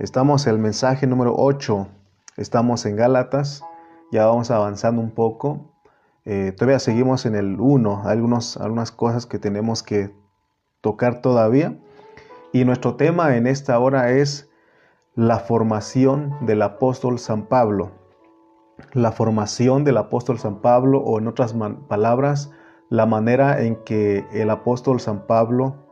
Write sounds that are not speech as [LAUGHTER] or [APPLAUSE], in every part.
Estamos en el mensaje número 8. Estamos en Gálatas. Ya vamos avanzando un poco. Eh, todavía seguimos en el 1. Hay algunos, algunas cosas que tenemos que tocar todavía. Y nuestro tema en esta hora es la formación del apóstol San Pablo. La formación del apóstol San Pablo o en otras palabras, la manera en que el apóstol San Pablo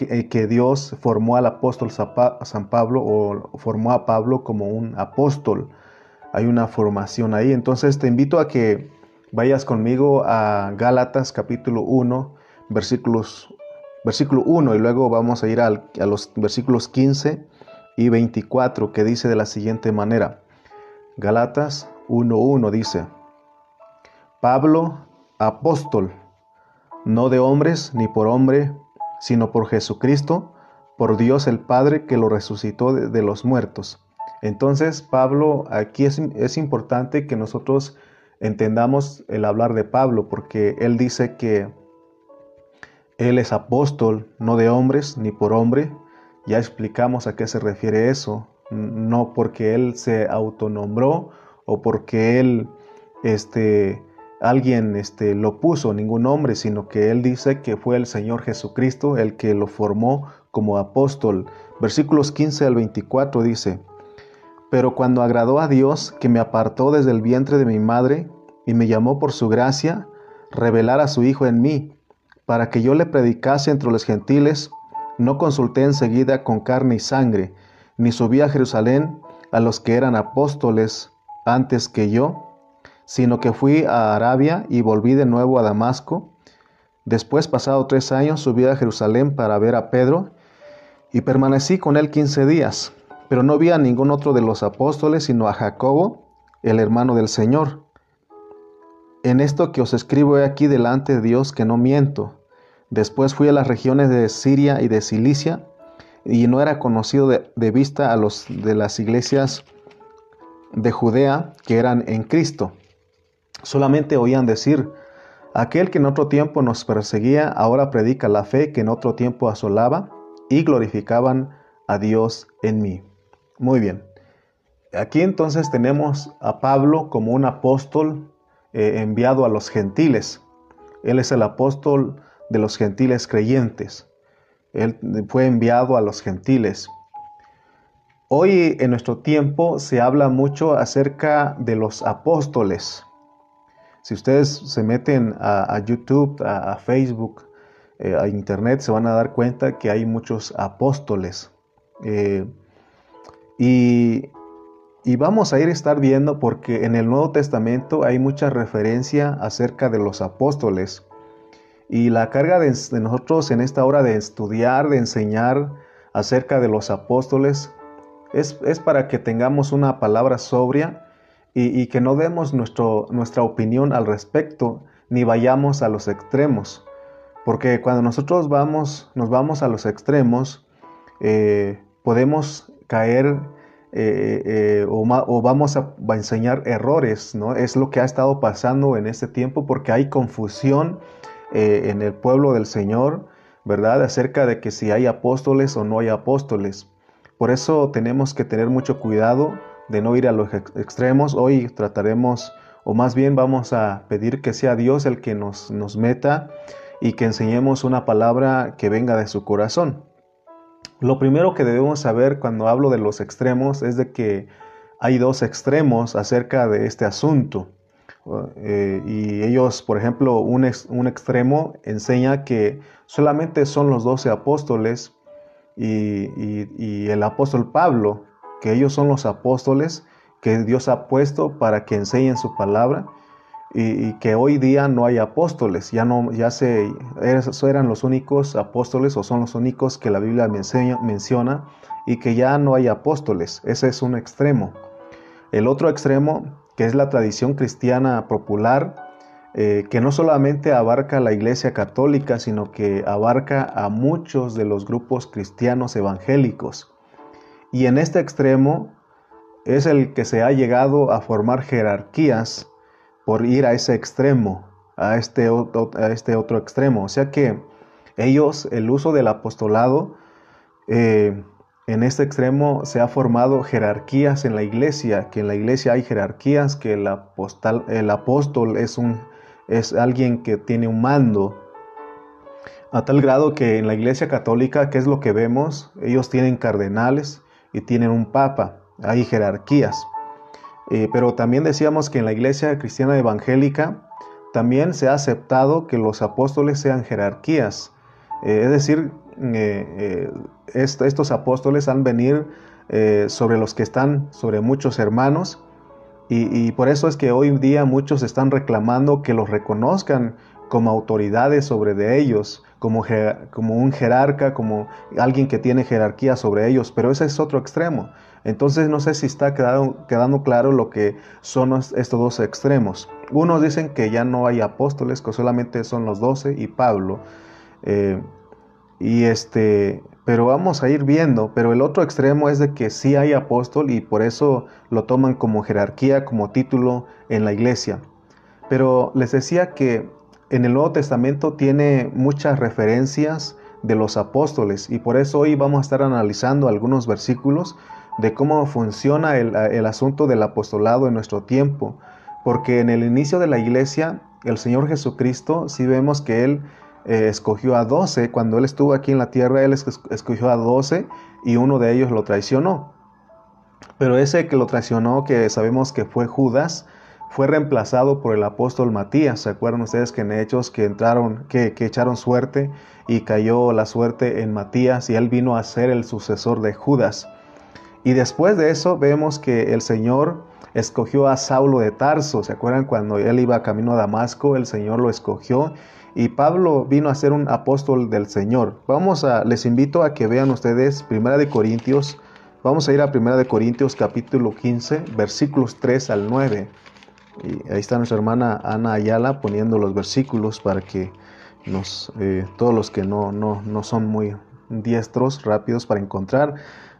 eh, que Dios formó al apóstol San Pablo o formó a Pablo como un apóstol. Hay una formación ahí. Entonces te invito a que vayas conmigo a Gálatas capítulo 1, versículos, versículo 1 y luego vamos a ir a los versículos 15 y 24 que dice de la siguiente manera. Gálatas 1.1 dice, Pablo, apóstol, no de hombres ni por hombre, sino por Jesucristo, por Dios el Padre que lo resucitó de, los muertos. Entonces, Pablo, aquí es, es, importante que nosotros entendamos el hablar de Pablo, porque él dice que él es apóstol, no de hombres ni por hombre. Ya explicamos a qué se refiere eso. No porque él se autonombró o porque él este, alguien este, lo puso, ningún hombre, sino que él dice que fue el Señor Jesucristo el que lo formó como apóstol. Versículos 15 al 24 dice, Pero cuando agradó a Dios, que me apartó desde el vientre de mi madre y me llamó por su gracia, revelar a su Hijo en mí, para que yo le predicase entre los gentiles, no consulté enseguida con carne y sangre, ni subí a Jerusalén a los que eran apóstoles antes que yo, sino que fui a Arabia y volví de nuevo a Damasco. Después, pasado tres años, subí a Jerusalén para ver a Pedro y permanecí con él quince días, pero no vi a ningún otro de los apóstoles, sino a Jacobo, el hermano del Señor. En esto que os escribo he aquí delante de Dios que no miento. Después fui a las regiones de Siria y de Cilicia, y no era conocido de, de vista a los de las iglesias de Judea que eran en Cristo. Solamente oían decir, aquel que en otro tiempo nos perseguía, ahora predica la fe que en otro tiempo asolaba, y glorificaban a Dios en mí. Muy bien. Aquí entonces tenemos a Pablo como un apóstol eh, enviado a los gentiles. Él es el apóstol de los gentiles creyentes. Él fue enviado a los gentiles. Hoy en nuestro tiempo se habla mucho acerca de los apóstoles. Si ustedes se meten a, YouTube, a, Facebook, eh, a Internet, se van a dar cuenta que hay muchos apóstoles. Eh, y, vamos a ir a estar viendo porque en el Nuevo Testamento hay mucha referencia acerca de los apóstoles. Y la carga de, de nosotros en esta hora de estudiar, de enseñar acerca de los apóstoles, es, es para que tengamos una palabra sobria y, que no demos nuestro, nuestra opinión al respecto ni vayamos a los extremos. Porque cuando nosotros vamos, nos vamos a los extremos, eh, podemos caer eh, eh, o, vamos a, enseñar errores, ¿no? Es lo que ha estado pasando en este tiempo porque hay confusión en el pueblo del Señor, ¿verdad? Acerca de que si hay apóstoles o no hay apóstoles. Por eso tenemos que tener mucho cuidado de no ir a los extremos. Hoy trataremos, o más bien vamos a pedir que sea Dios el que nos, nos meta y que enseñemos una palabra que venga de su corazón. Lo primero que debemos saber cuando hablo de los extremos es de que hay dos extremos acerca de este asunto. Eh, y ellos, por ejemplo, un, un, extremo enseña que solamente son los doce apóstoles y, y el apóstol Pablo que ellos son los apóstoles que Dios ha puesto para que enseñen su palabra y, que hoy día no hay apóstoles, ya no, ya se, eran los únicos apóstoles o son los únicos que la Biblia menciona y que ya no hay apóstoles, ese es un extremo. El otro extremo, que es la tradición cristiana popular, eh, que no solamente abarca la iglesia católica, sino que abarca a muchos de los grupos cristianos evangélicos. Y en este extremo es el que se ha llegado a formar jerarquías por ir a ese extremo, a este, este otro extremo. O sea que ellos, el uso del apostolado, eh, en este extremo se ha formado jerarquías en la iglesia, que en la iglesia hay jerarquías, que el, apóstol es, es alguien que tiene un mando, a tal grado que en la iglesia católica, ¿qué es lo que vemos? Ellos tienen cardenales y tienen un papa, hay jerarquías. Eh, pero también decíamos que en la iglesia cristiana evangélica también se ha aceptado que los apóstoles sean jerarquías. Eh, es decir, eh, estos apóstoles han venir sobre los que están, sobre muchos hermanos, y, por eso es que hoy en día muchos están reclamando que los reconozcan como autoridades sobre de ellos, como, como un jerarca, como alguien que tiene jerarquía sobre ellos, pero ese es otro extremo. Entonces no sé si está quedando, claro lo que son estos dos extremos. Unos dicen que ya no hay apóstoles, que solamente son los doce y Pablo. Eh, y este, pero vamos a ir viendo. Pero el otro extremo es de que sí hay apóstol y por eso lo toman como jerarquía, como título en la iglesia. Pero les decía que en el Nuevo Testamento tiene muchas referencias de los apóstoles y por eso hoy vamos a estar analizando algunos versículos de cómo funciona el, asunto del apostolado en nuestro tiempo. Porque en el inicio de la iglesia, el Señor Jesucristo, sí vemos que Él eh, escogió a doce. Cuando Él estuvo aquí en la tierra, Él escogió a doce y uno de ellos lo traicionó. Pero ese que lo traicionó, que sabemos que fue Judas, fue reemplazado por el apóstol Matías. ¿Se acuerdan ustedes que en Hechos que entraron, que, echaron suerte y cayó la suerte en Matías y él vino a ser el sucesor de Judas? Y después de eso vemos que el Señor escogió a Saulo de Tarso. ¿Se acuerdan cuando él iba camino a Damasco? El Señor lo escogió y Pablo vino a ser un apóstol del Señor. Vamos a, les invito a que vean ustedes Primera de Corintios. Vamos a ir a Primera de Corintios capítulo 15, versículos 3 al 9. Y ahí está nuestra hermana Ana Ayala poniendo los versículos para que nos, eh, todos los que no, no, no son muy diestros, rápidos para encontrar,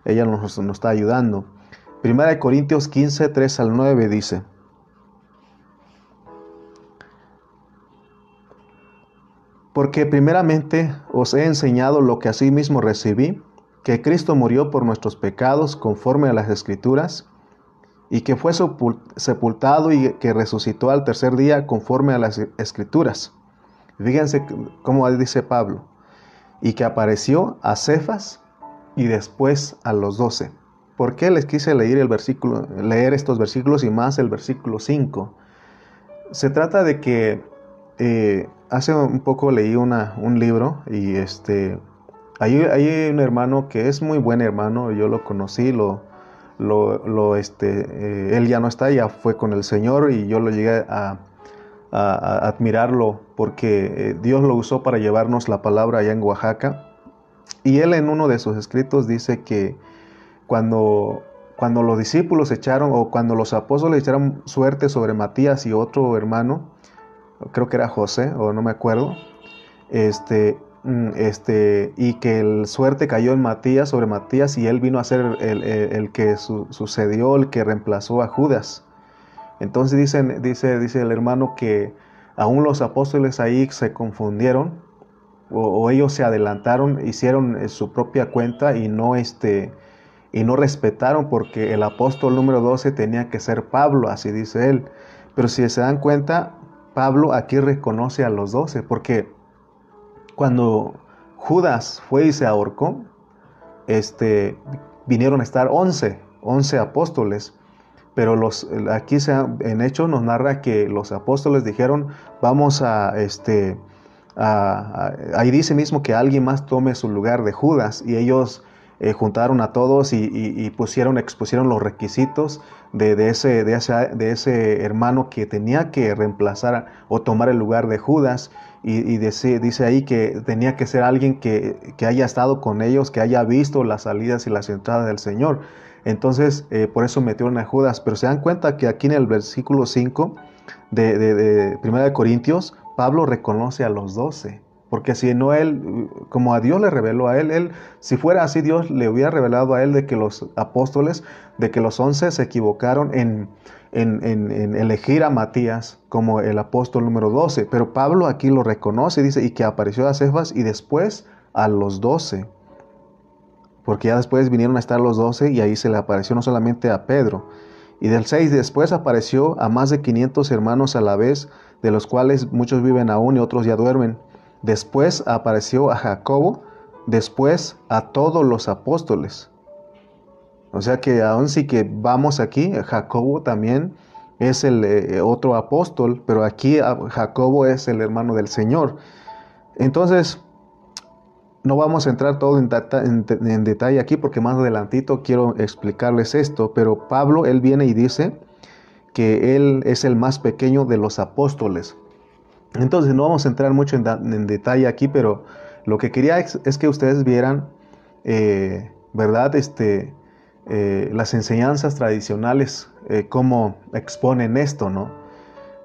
ella nos, está ayudando. Primera de Corintios 15, 3 al 9 dice, Porque primeramente os he enseñado lo que asimismo recibí, que Cristo murió por nuestros pecados conforme a las escrituras, y que fue sepultado y que resucitó al tercer día conforme a las escrituras. Fíjense cómo dice Pablo, y que apareció a Cefas y después a los doce. ¿Por qué les quise leer, el versículo, leer estos versículos y más el versículo 5? Se trata de que eh, hace un poco leí una, un libro y este, hay, hay, un hermano que es muy buen hermano, yo lo conocí, lo, lo, este, eh, él ya no está, ya fue con el Señor y yo lo llegué a, admirarlo porque eh, Dios lo usó para llevarnos la palabra allá en Oaxaca. Y él en uno de sus escritos dice que cuando, cuando los discípulos echaron, o cuando los apóstoles echaron suerte sobre Matías y otro hermano, creo que era José, o no me acuerdo, este, este, y que el suerte cayó en Matías sobre Matías y él vino a ser el, que sucedió, el que reemplazó a Judas. Entonces dicen, dice, dice el hermano que aún los apóstoles ahí se confundieron o, ellos se adelantaron, hicieron eh, su propia cuenta y no, este, y no respetaron porque el apóstol número 12 tenía que ser Pablo, así dice él. Pero si se dan cuenta, Pablo aquí reconoce a los 12 porque cuando Judas fue y se ahorcó, este, vinieron a estar 11, 11 apóstoles. Pero los, aquí en hecho nos narra que los apóstoles dijeron, vamos a, este, ahí dice mismo que alguien más tome su lugar de Judas y ellos eh, juntaron a todos y, pusieron, expusieron los requisitos de, ese, de, ese, de, ese, hermano que tenía que reemplazar o tomar el lugar de Judas. Y, dice, dice, ahí que tenía que ser alguien que, haya estado con ellos, que haya visto las salidas y las entradas del Señor. Entonces, eh, por eso metieron a Judas. Pero se dan cuenta que aquí en el versículo 5 de, de, de 1 de Corintios, Pablo reconoce a los doce. Porque si no él, como a Dios le reveló a él, él, si fuera así, Dios le hubiera revelado a él de que los apóstoles, de que los once se equivocaron en, elegir a Matías como el apóstol número doce. Pero Pablo aquí lo reconoce, dice, y que apareció a Cefas y después a los doce. porque ya después vinieron a estar los doce y ahí se le apareció no solamente a Pedro. Y del 6 después apareció a más de 500 hermanos a la vez, de los cuales muchos viven aún y otros ya duermen. Después apareció a Jacobo, después a todos los apóstoles. O sea que aún sí que vamos aquí, Jacobo también es el eh, otro apóstol, pero aquí Jacobo es el hermano del Señor. Entonces, no vamos a entrar todo en, en, detalle aquí porque más adelantito quiero explicarles esto, pero Pablo, él viene y dice que él es el más pequeño de los apóstoles. Entonces no vamos a entrar mucho en, detalle aquí, pero lo que quería es, que ustedes vieran, eh, ¿verdad? Este, eh, las enseñanzas tradicionales, eh, cómo exponen esto, ¿no?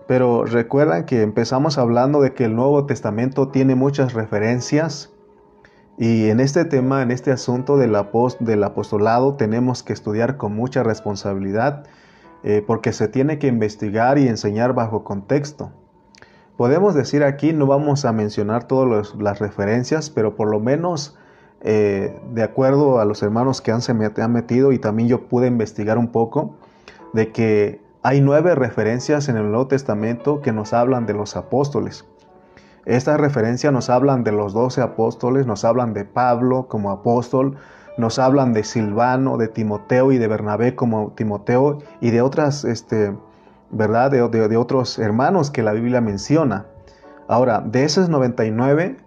Pero recuerdan que empezamos hablando de que el Nuevo Testamento tiene muchas referencias y en este tema, en este asunto del, del apostolado, tenemos que estudiar con mucha responsabilidad porque se tiene que investigar y enseñar bajo contexto. Podemos decir aquí, no vamos a mencionar todas las referencias, pero por lo menos eh, de acuerdo a los hermanos que han, se han metido y también yo pude investigar un poco, de que hay nueve referencias en el Nuevo Testamento que nos hablan de los apóstoles. Estas referencias nos hablan de los doce apóstoles, nos hablan de Pablo como apóstol, nos hablan de Silvano, de Timoteo y de Bernabé como Timoteo y de otras este, ¿verdad? De, otros hermanos que la Biblia menciona. Ahora, de esos 99,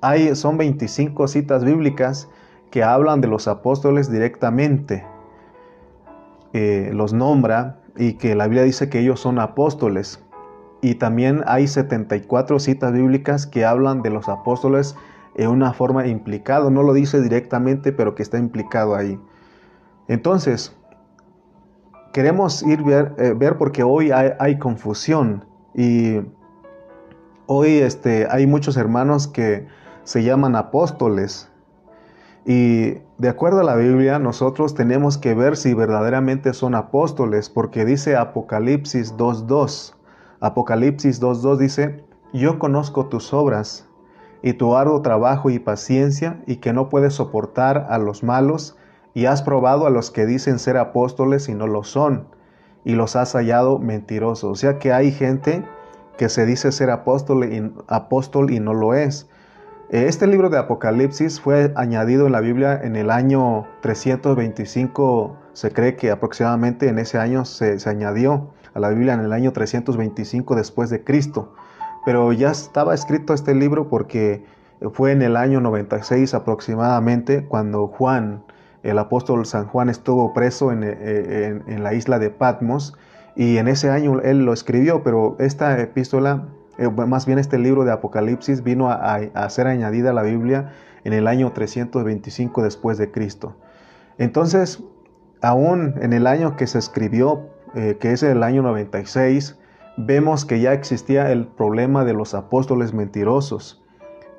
hay, son 25 citas bíblicas que hablan de los apóstoles directamente. Eh, los nombra y que la Biblia dice que ellos son apóstoles. Y también hay 74 citas bíblicas que hablan de los apóstoles en una forma implicada. No lo dice directamente, pero que está implicado ahí. Entonces, queremos ir ver, eh, ver porque hoy hay, confusión y hoy este, hay muchos hermanos que se llaman apóstoles y de acuerdo a la Biblia nosotros tenemos que ver si verdaderamente son apóstoles porque dice Apocalipsis 2.2. Apocalipsis 2.2 dice, yo conozco tus obras y tu arduo trabajo y paciencia y que no puedes soportar a los malos y has probado a los que dicen ser apóstoles y no lo son, y los has hallado mentirosos. O sea que hay gente que se dice ser apóstol y, apóstol y no lo es. Este libro de Apocalipsis fue añadido en la Biblia en el año 325, se cree que aproximadamente en ese año se, se añadió a la Biblia en el año 325 después de Cristo. Pero ya estaba escrito este libro porque fue en el año 96 aproximadamente cuando Juan el apóstol San Juan estuvo preso eh, en, la isla de Patmos y en ese año él lo escribió, pero esta epístola, eh, más bien este libro de Apocalipsis vino a, ser añadida a la Biblia en el año 325 después de Cristo. Entonces, aún en el año que se escribió, eh, que es el año 96, vemos que ya existía el problema de los apóstoles mentirosos.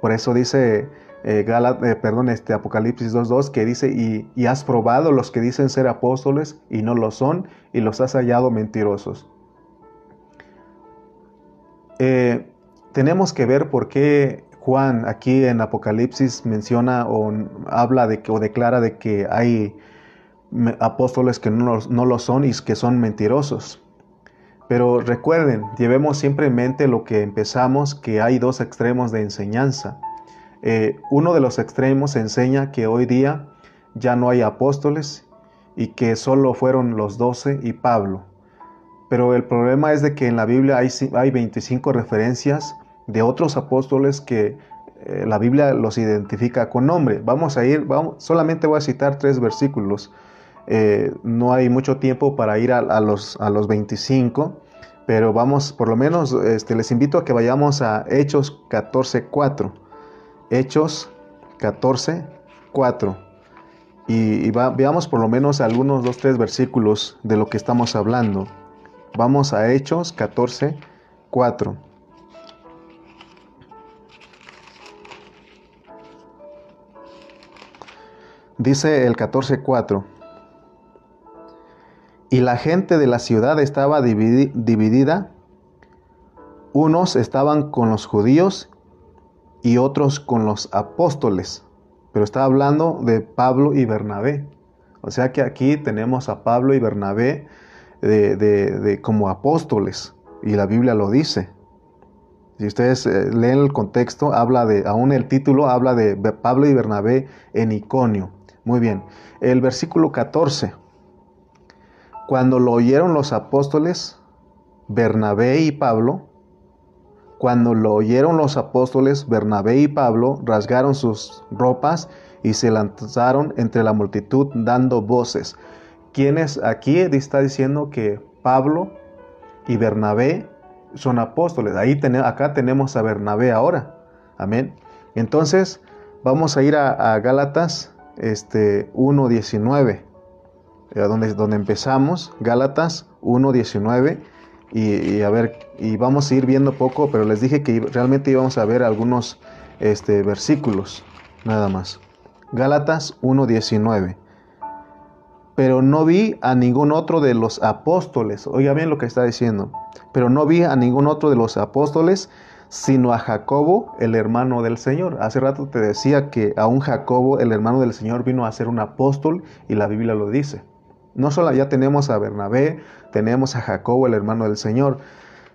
Por eso dice eh, eh, perdón, este Apocalipsis 2.2 que dice, y, has probado los que dicen ser apóstoles y no lo son, y los has hallado mentirosos. Eh, tenemos que ver por qué Juan aquí en Apocalipsis menciona o habla de que, o declara de que hay apóstoles que no, no lo son y que son mentirosos. Pero recuerden, llevemos siempre en mente lo que empezamos, que hay dos extremos de enseñanza. Eh, uno de los extremos enseña que hoy día ya no hay apóstoles y que solo fueron los doce y Pablo. Pero el problema es de que en la Biblia hay, hay 25 referencias de otros apóstoles que eh, la Biblia los identifica con nombre. Vamos a ir, solamente voy a citar tres versículos. Eh, no hay mucho tiempo para ir a, los, a los 25, pero vamos, por lo menos este, les invito a que vayamos a Hechos 14.4. Hechos 14, 4. Y, veamos por lo menos algunos dos, tres versículos de lo que estamos hablando. Vamos a Hechos 14, 4. Dice el 14.4, y la gente de la ciudad estaba dividida, unos estaban con los judíos y otros con los apóstoles. pero está hablando de Pablo y Bernabé. O sea que aquí tenemos a Pablo y Bernabé de, como apóstoles, y la Biblia lo dice. Si ustedes eh, leen el contexto, habla de, aún el título habla de Pablo y Bernabé en Iconio. Muy bien. El versículo 14. Cuando lo oyeron los apóstoles, Bernabé y Pablo, cuando lo oyeron los apóstoles, Bernabé y Pablo rasgaron sus ropas y se lanzaron entre la multitud dando voces. Quienes aquí está diciendo que Pablo y Bernabé son apóstoles. Ahí acá tenemos a Bernabé ahora. Amén. Entonces, vamos a ir a, Gálatas este, 1.19, eh, donde, donde empezamos. Gálatas 1.19. Y, a ver, y vamos a ir viendo poco, pero les dije que realmente íbamos a ver algunos este, versículos, nada más. Gálatas 1.19. Pero no vi a ningún otro de los apóstoles, oiga bien lo que está diciendo, pero no vi a ningún otro de los apóstoles, sino a Jacobo, el hermano del Señor. Hace rato te decía que a un Jacobo, el hermano del Señor, vino a ser un apóstol y la Biblia lo dice. No solo ya tenemos a Bernabé, tenemos a Jacobo, el hermano del Señor.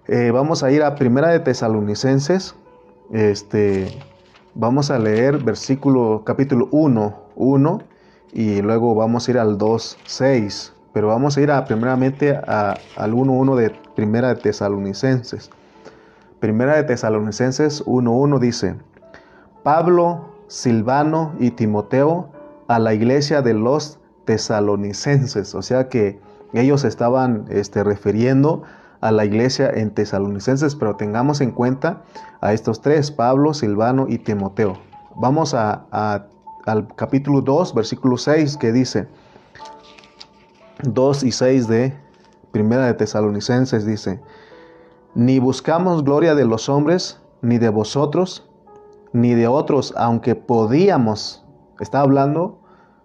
Eh, vamos a ir a Primera de Tesalonicenses. Este, vamos a leer versículo capítulo 1, 1 y luego vamos a ir al 2, 6. Pero vamos a ir a, primeramente al 1, 1 de Primera de Tesalonicenses. Primera de Tesalonicenses 1, 1 dice, Pablo, Silvano y Timoteo a la iglesia de los tesalonicenses, o sea que ellos estaban este, refiriendo a la iglesia en tesalonicenses, pero tengamos en cuenta a estos tres, Pablo, Silvano y Timoteo. Vamos a, al capítulo 2, versículo 6, que dice, 2 y 6 de Primera de Tesalonicenses dice, ni buscamos gloria de los hombres, ni de vosotros, ni de otros, aunque podíamos, está hablando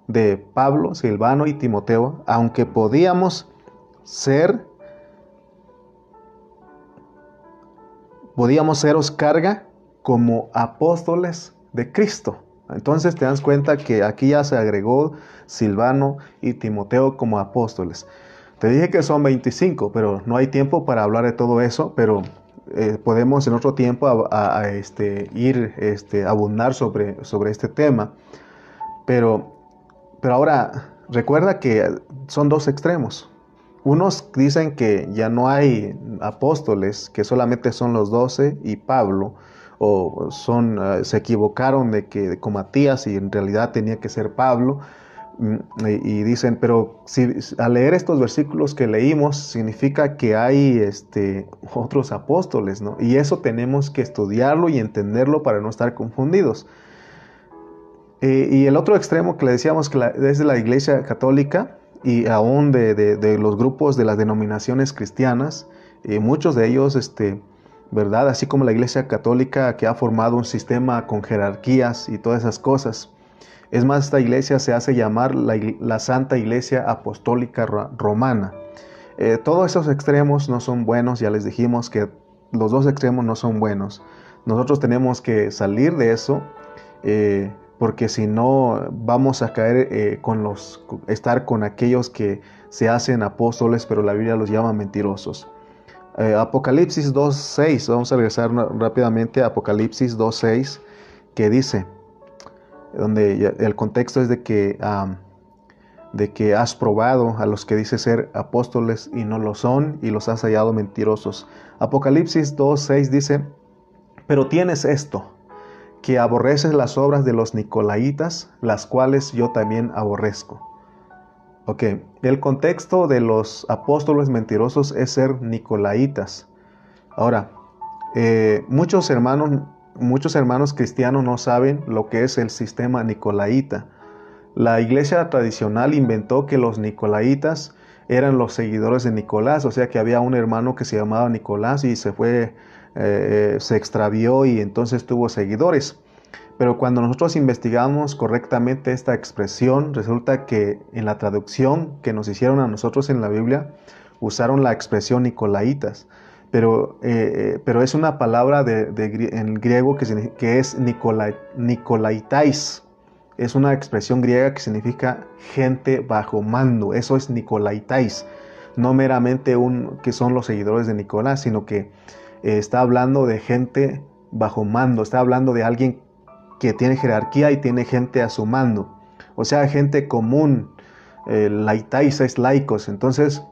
de Pablo, Silvano y Timoteo, aunque podíamos ser, podíamos seros carga como apóstoles de Cristo. Entonces te das cuenta que aquí ya se agregó Silvano y Timoteo como apóstoles. Te dije que son 25, pero no hay tiempo para hablar de todo eso, pero eh, podemos en otro tiempo a, este, ir este, abundar sobre, sobre este tema. Pero pero ahora, recuerda que son dos extremos. Unos dicen que ya no hay apóstoles, que solamente son los doce y Pablo, o son, eh, se equivocaron de que con Matías y en realidad tenía que ser Pablo. Mm, y, dicen, pero si al leer estos versículos que leímos, significa que hay este, otros apóstoles, ¿no? Y eso tenemos que estudiarlo y entenderlo para no estar confundidos. Eh, y el otro extremo que le decíamos que es de la Iglesia Católica y aún de, los grupos de las denominaciones cristianas, eh, muchos de ellos, este, ¿verdad? Así como la Iglesia Católica que ha formado un sistema con jerarquías y todas esas cosas. Es más, esta iglesia se hace llamar la, Santa Iglesia Apostólica Romana. Eh, todos esos extremos no son buenos, ya les dijimos que los dos extremos no son buenos. Nosotros tenemos que salir de eso, porque si no vamos a caer eh, con los, estar con aquellos que se hacen apóstoles, pero la Biblia los llama mentirosos. Eh, Apocalipsis 2.6, vamos a regresar rápidamente a Apocalipsis 2.6, que dice, donde el contexto es de que, de que has probado a los que dice ser apóstoles y no lo son, y los has hallado mentirosos. Apocalipsis 2.6 dice, pero tienes esto que aborreces las obras de los Nicolaitas, las cuales yo también aborrezco. Ok, el contexto de los apóstoles mentirosos es ser Nicolaitas. Ahora, eh, muchos, hermanos, muchos hermanos cristianos no saben lo que es el sistema Nicolaita. La iglesia tradicional inventó que los Nicolaitas eran los seguidores de Nicolás, o sea que había un hermano que se llamaba Nicolás y se fue eh, se extravió y entonces tuvo seguidores. Pero cuando nosotros investigamos correctamente esta expresión, resulta que en la traducción que nos hicieron a nosotros en la Biblia, usaron la expresión Nicolaitas. Pero, eh, eh, pero es una palabra de, en griego que, es Nicolaitais. es una expresión griega que significa gente bajo mando. Eso es Nicolaitais. No meramente un, que son los seguidores de Nicolás, sino que eh, está hablando de gente bajo mando. Está hablando de alguien que tiene jerarquía y tiene gente a su mando. O sea, gente común. Eh, es laicos. Entonces,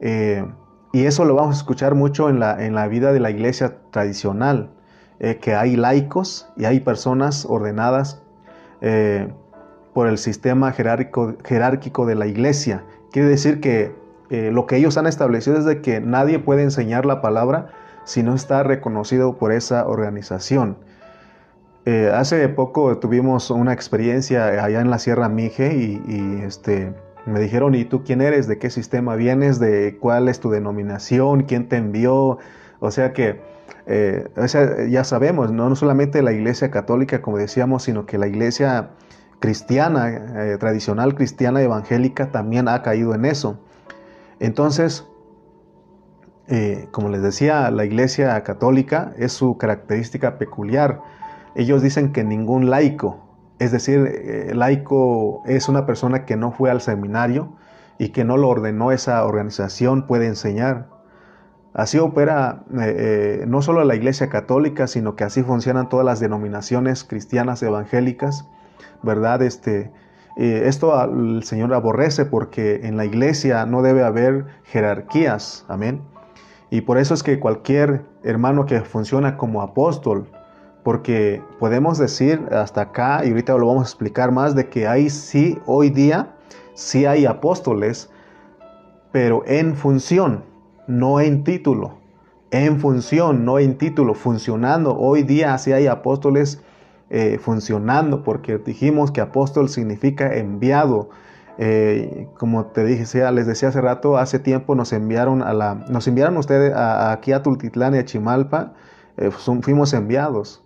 eh, y eso lo vamos a escuchar mucho en la, en la vida de la iglesia tradicional, eh, que hay laicos y hay personas ordenadas por el sistema jerárquico, jerárquico, de la iglesia. Quiere decir que lo que ellos han establecido es de que nadie puede enseñar la palabra si no está reconocido por esa organización. hace poco tuvimos una experiencia allá en la Sierra Mije y, este, me dijeron, ¿y tú quién eres? ¿De qué sistema vienes? ¿De cuál es tu denominación? ¿Quién te envió? O sea que eh, ya sabemos, ¿no? solamente la iglesia católica, como decíamos, sino que la iglesia cristiana, eh, tradicional cristiana evangélica, también ha caído en eso. Entonces, eh, como les decía, la iglesia católica es su característica peculiar. Ellos dicen que ningún laico, es decir, eh, laico es una persona que no fue al seminario y que no lo ordenó esa organización, puede enseñar. Así opera eh, no solo la Iglesia Católica, sino que así funcionan todas las denominaciones cristianas evangélicas, ¿verdad? Este, esto el Señor aborrece porque en la Iglesia no debe haber jerarquías, amén. Y por eso es que cualquier hermano que funciona como apóstol, porque podemos decir hasta acá, y ahorita lo vamos a explicar más, de que hay sí, hoy día, sí hay apóstoles, pero en función, no en título. En función, no en título, funcionando. Hoy día sí hay apóstoles eh, funcionando, porque dijimos que apóstol significa enviado. Eh, como te dije, les decía hace rato, hace tiempo nos enviaron a la, nos enviaron ustedes aquí a Tultitlán y a Chimalpa, eh, fuimos enviados.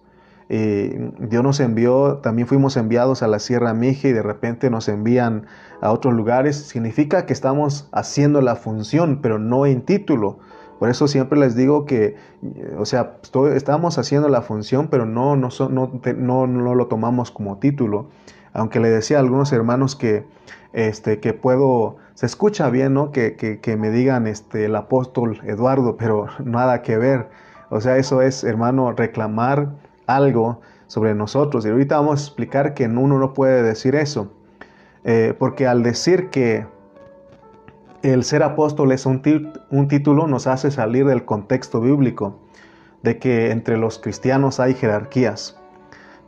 Dios nos envió, también fuimos enviados a la Sierra Mije y de repente nos envían a otros lugares. Significa que estamos haciendo la función, pero no en título. Por eso siempre les digo que, o sea, estamos haciendo la función, pero no, no, no, no, lo tomamos como título. Aunque le decía a algunos hermanos que, este, que puedo, se escucha bien, ¿no? Que, que, me digan este, el apóstol Eduardo, pero [LAUGHS] nada que ver. O sea, eso es, hermano, reclamar algo sobre nosotros. Y ahorita vamos a explicar que uno no puede decir eso. Eh, porque al decir que el ser apóstol es un, un título nos hace salir del contexto bíblico de que entre los cristianos hay jerarquías,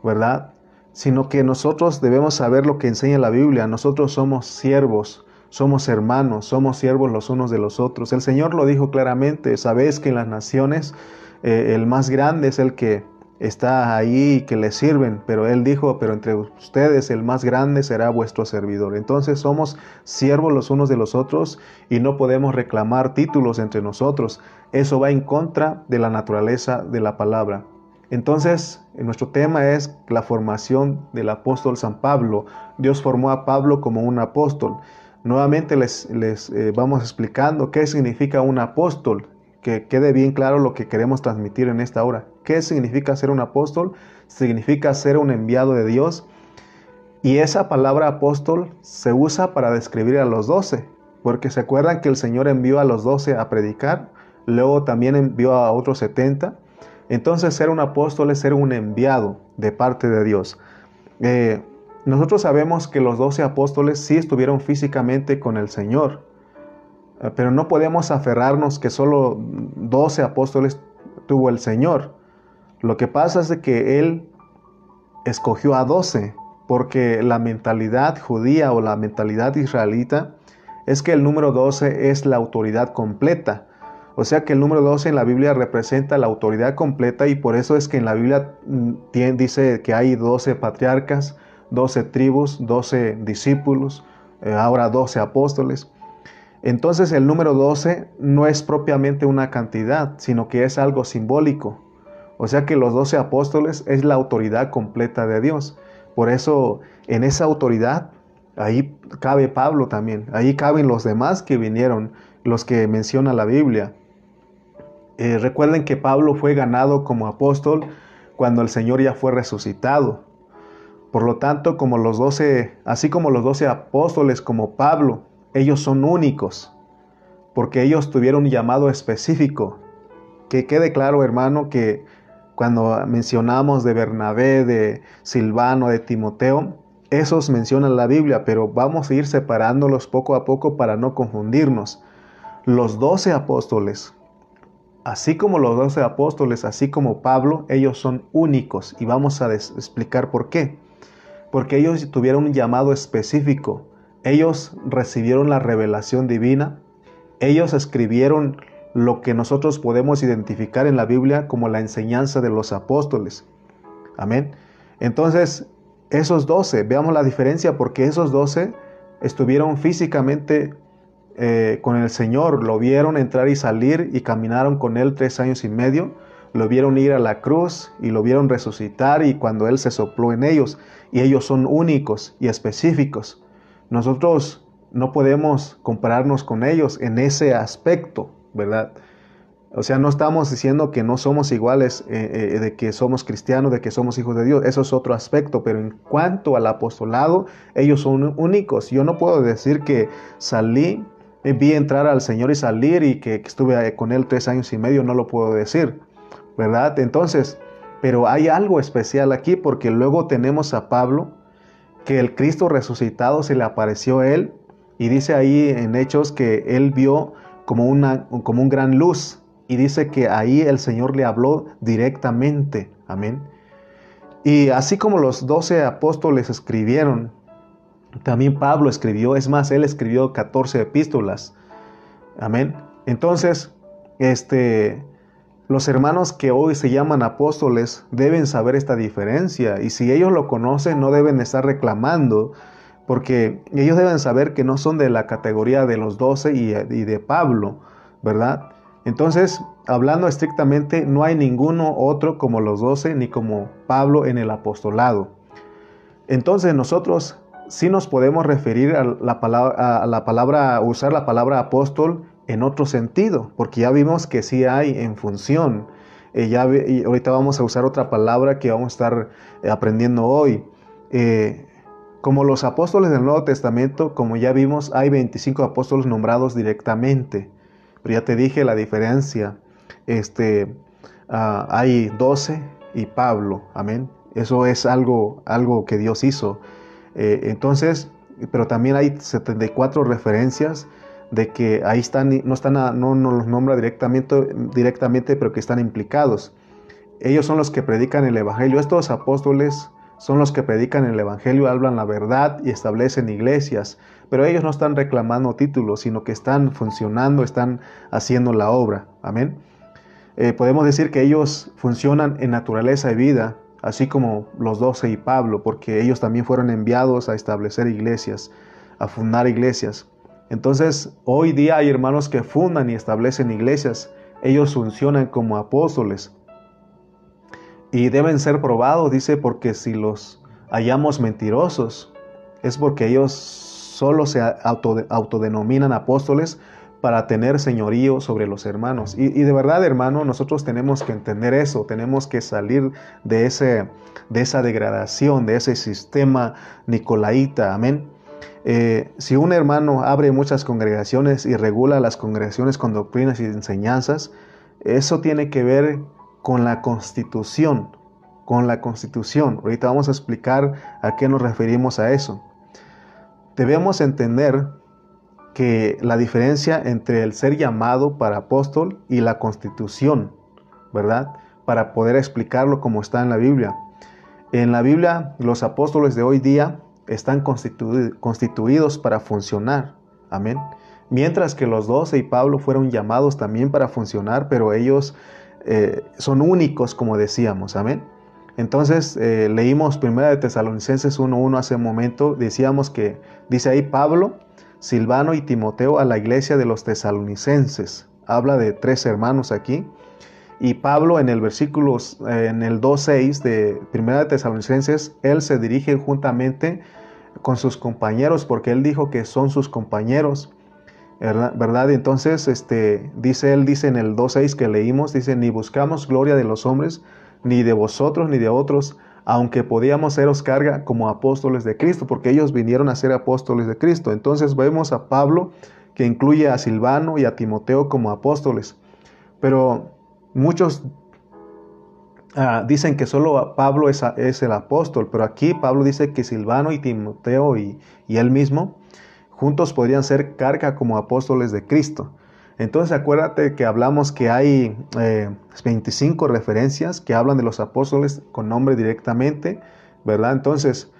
¿verdad? Sino que nosotros debemos saber lo que enseña la Biblia. Nosotros somos siervos, somos hermanos, somos siervos los unos de los otros. El Señor lo dijo claramente, sabéis que en las naciones eh, el más grande es el que está ahí que le sirven, pero él dijo, pero entre ustedes el más grande será vuestro servidor. Entonces somos siervos los unos de los otros y no podemos reclamar títulos entre nosotros. Eso va en contra de la naturaleza de la palabra. Entonces, nuestro tema es la formación del apóstol San Pablo. Dios formó a Pablo como un apóstol. Nuevamente les, les eh, vamos explicando qué significa un apóstol que quede bien claro lo que queremos transmitir en esta hora. ¿Qué significa ser un apóstol? Significa ser un enviado de Dios. Y esa palabra apóstol se usa para describir a los doce, porque se acuerdan que el Señor envió a los doce a predicar, luego también envió a otros setenta. Entonces ser un apóstol es ser un enviado de parte de Dios. Eh, nosotros sabemos que los doce apóstoles sí estuvieron físicamente con el Señor, eh, pero no podemos aferrarnos que solo 12 apóstoles tuvo el Señor. Lo que pasa es que Él escogió a 12 porque la mentalidad judía o la mentalidad israelita es que el número 12 es la autoridad completa. O sea que el número 12 en la Biblia representa la autoridad completa y por eso es que en la Biblia mm, dice que hay 12 patriarcas, 12 tribus, 12 discípulos, eh, ahora 12 apóstoles. Entonces el número 12 no es propiamente una cantidad, sino que es algo simbólico. O sea que los 12 apóstoles es la autoridad completa de Dios. Por eso en esa autoridad, ahí cabe Pablo también, ahí caben los demás que vinieron, los que menciona la Biblia. Eh, recuerden que Pablo fue ganado como apóstol cuando el Señor ya fue resucitado. Por lo tanto, como los doce, así como los doce apóstoles, como Pablo, ellos son únicos, porque ellos tuvieron un llamado específico. Que quede claro, hermano, que cuando mencionamos de Bernabé, de Silvano, de Timoteo, esos mencionan la Biblia, pero vamos a ir separándolos poco a poco para no confundirnos. Los doce apóstoles, así como los doce apóstoles, así como Pablo, ellos son únicos y vamos a explicar por qué. Porque ellos tuvieron un llamado específico, ellos recibieron la revelación divina, ellos escribieron lo que nosotros podemos identificar en la Biblia como la enseñanza de los apóstoles. Amén. Entonces, esos doce, veamos la diferencia porque esos doce estuvieron físicamente eh, con el Señor, lo vieron entrar y salir y caminaron con Él tres años y medio, lo vieron ir a la cruz y lo vieron resucitar y cuando Él se sopló en ellos, y ellos son únicos y específicos. Nosotros no podemos compararnos con ellos en ese aspecto, ¿verdad? O sea, no estamos diciendo que no somos iguales, eh, eh, de que somos cristianos, de que somos hijos de Dios. Eso es otro aspecto. Pero en cuanto al apostolado, ellos son únicos. Yo no puedo decir que salí, vi entrar al Señor y salir y que, estuve con Él tres años y medio. No lo puedo decir, ¿verdad? Entonces, pero hay algo especial aquí porque luego tenemos a Pablo, que el Cristo resucitado se le apareció a Él y dice ahí en Hechos que Él vio como, una, como un gran luz y dice que ahí el Señor le habló directamente. Amén. Y así como los doce apóstoles escribieron, también Pablo escribió, es más, él escribió 14 epístolas. Amén. Entonces, este, los hermanos que hoy se llaman apóstoles deben saber esta diferencia y si ellos lo conocen no deben estar reclamando porque ellos deben saber que no son de la categoría de los doce y, y de Pablo, ¿verdad? Entonces, hablando estrictamente, no hay ninguno otro como los doce ni como Pablo en el apostolado. Entonces nosotros sí nos podemos referir a la palabra, a la palabra usar la palabra apóstol en otro sentido, porque ya vimos que sí hay en función. Eh, ya, ahorita vamos a usar otra palabra que vamos a estar eh, aprendiendo hoy. Eh, como los apóstoles del Nuevo Testamento, como ya vimos, hay 25 apóstoles nombrados directamente. Pero ya te dije la diferencia. Este, ah, hay 12 y Pablo, amén. Eso es algo, algo que Dios hizo. Eh, entonces, pero también hay 74 referencias de que ahí están, no, están no, los nombra directamente, directamente, pero que están implicados. Ellos son los que predican el Evangelio. Estos apóstoles son los que predican el Evangelio, hablan la verdad y establecen iglesias, pero ellos no están reclamando títulos, sino que están funcionando, están haciendo la obra. Amén. Eh, podemos decir que ellos funcionan en naturaleza y vida, así como los doce y Pablo, porque ellos también fueron enviados a establecer iglesias, a fundar iglesias. Entonces, hoy día hay hermanos que fundan y establecen iglesias. Ellos funcionan como apóstoles, y deben ser probados, dice, porque si los hallamos mentirosos, es porque ellos solo se autodenominan apóstoles para tener señorío sobre los hermanos. Y, de verdad, hermano, nosotros tenemos que entender eso, tenemos que salir de, ese, de esa degradación, de ese sistema nicolaíta, amén. Eh, si un hermano abre muchas congregaciones y regula las congregaciones con doctrinas y enseñanzas, eso tiene que ver con la constitución, con la constitución. Ahorita vamos a explicar a qué nos referimos a eso. Debemos entender que la diferencia entre el ser llamado para apóstol y la constitución, ¿verdad? Para poder explicarlo como está en la Biblia. En la Biblia, los apóstoles de hoy día están constituidos para funcionar. Amén. Mientras que los doce y Pablo fueron llamados también para funcionar, pero ellos eh, son únicos, como decíamos, amén. Entonces eh, leímos Primera de Tesalonicenses 1.1 hace un momento, decíamos que dice ahí Pablo, Silvano y Timoteo a la iglesia de los tesalonicenses. Habla de tres hermanos aquí. Y Pablo en el versículo, eh, en el 2.6 de Primera de Tesalonicenses, él se dirige juntamente con sus compañeros, porque él dijo que son sus compañeros. ¿verdad? Entonces, este, dice él, dice en el 2.6 que leímos, dice, ni buscamos gloria de los hombres, ni de vosotros, ni de otros, aunque podíamos seros carga como apóstoles de Cristo, porque ellos vinieron a ser apóstoles de Cristo. Entonces vemos a Pablo que incluye a Silvano y a Timoteo como apóstoles. Pero muchos ah, dicen que solo Pablo es, el apóstol, pero aquí Pablo dice que Silvano y Timoteo y, y él mismo juntos podrían ser carga como apóstoles de Cristo. Entonces acuérdate que hablamos que hay 25 eh, referencias que hablan de los apóstoles con nombre directamente, ¿verdad? Entonces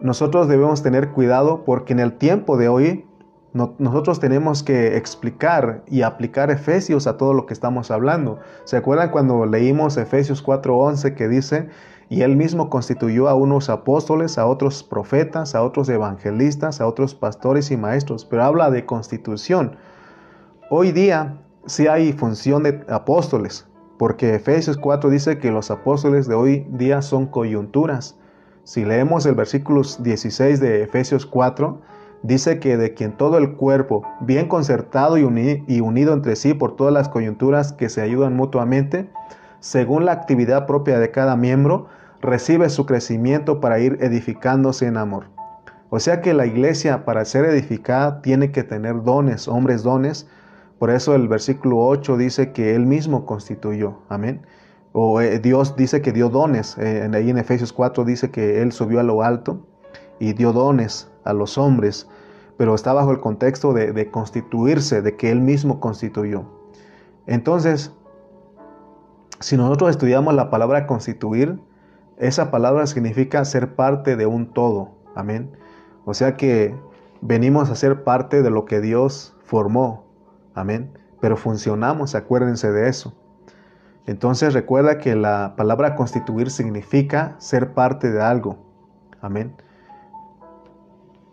nosotros debemos tener cuidado porque en el tiempo de hoy nosotros tenemos que explicar y aplicar Efesios a todo lo que estamos hablando. ¿Se acuerdan cuando leímos Efesios 4:11 que dice, y él mismo constituyó a unos apóstoles, a otros profetas, a otros evangelistas, a otros pastores y maestros, pero habla de constitución. Hoy día sí hay función de apóstoles, porque Efesios 4 dice que los apóstoles de hoy día son coyunturas. Si leemos el versículo 16 de Efesios 4, dice que de quien todo el cuerpo, bien concertado y, unido entre sí por todas las coyunturas que se ayudan mutuamente, según la actividad propia de cada miembro, recibe su crecimiento para ir edificándose en amor. O sea que la iglesia para ser edificada tiene que tener dones, hombres dones, por eso el versículo 8 dice que Él mismo constituyó. Amén. O eh, Dios dice que dio dones. Eh, ahí en Efesios 4 dice que Él subió a lo alto y dio dones a los hombres. Pero está bajo el contexto de, de constituirse, de que Él mismo constituyó. Entonces, si nosotros estudiamos la palabra constituir, esa palabra significa ser parte de un todo. Amén. O sea que venimos a ser parte de lo que Dios formó, Amén. Pero funcionamos, acuérdense de eso. Entonces recuerda que la palabra constituir significa ser parte de algo. Amén.